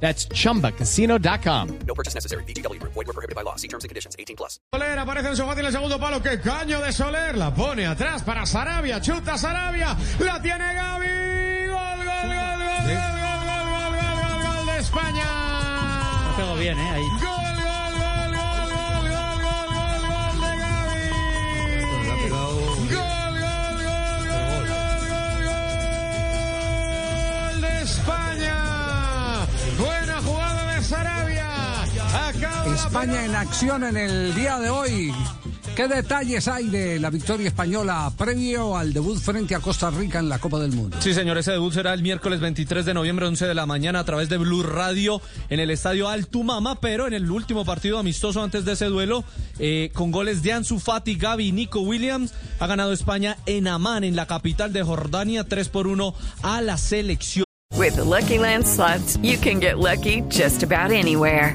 That's chumbacasino.com. No purchase necessary. BGW. Void were prohibited by law. See terms and conditions. 18 plus. Soler aparece en su en el segundo palo. ¡Qué caño de Soler! La pone atrás para Sarabia. Chuta Sarabia. La tiene Gaby. Gol, gol, gol, gol, gol, gol, gol, gol, gol, gol, gol de España. Todo bien, ¿eh? Ahí. Gol, gol, gol, España en acción en el día de hoy. ¿Qué detalles hay de la victoria española previo al debut frente a Costa Rica en la Copa del Mundo? Sí, señor, ese debut será el miércoles 23 de noviembre, 11 de la mañana, a través de Blue Radio en el estadio Altumama, pero en el último partido amistoso antes de ese duelo, eh, con goles de Ansu Fati, Gaby y Nico Williams, ha ganado España en Amán, en la capital de Jordania, 3 por 1 a la selección. With the Lucky Land slots, you can get lucky just about anywhere.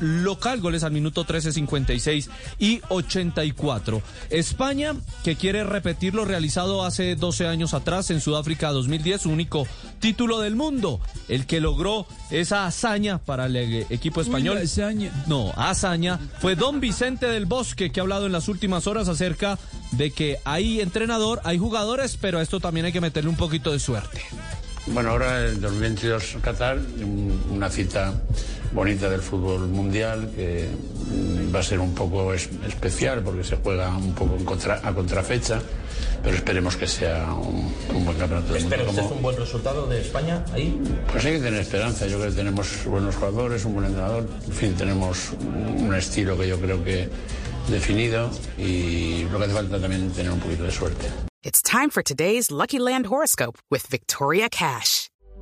Local, goles al minuto 13, 56 y 84. España, que quiere repetir lo realizado hace 12 años atrás en Sudáfrica 2010, su único título del mundo, el que logró esa hazaña para el equipo español. No, hazaña fue Don Vicente del Bosque, que ha hablado en las últimas horas acerca de que hay entrenador, hay jugadores, pero a esto también hay que meterle un poquito de suerte. Bueno, ahora el 2022 Qatar, un- una cita bonita del fútbol mundial que va a ser un poco es- especial porque se juega un poco en contra- a contrafecha, pero esperemos que sea un, un buen campeonato. ¿Pero usted Como- es un buen resultado de España ahí? Pues hay que tener esperanza, yo creo que tenemos buenos jugadores, un buen entrenador, en fin, tenemos un estilo que yo creo que definido y lo que hace falta también es tener un poquito de suerte. It's time for today's Lucky Land horoscope with Victoria Cash.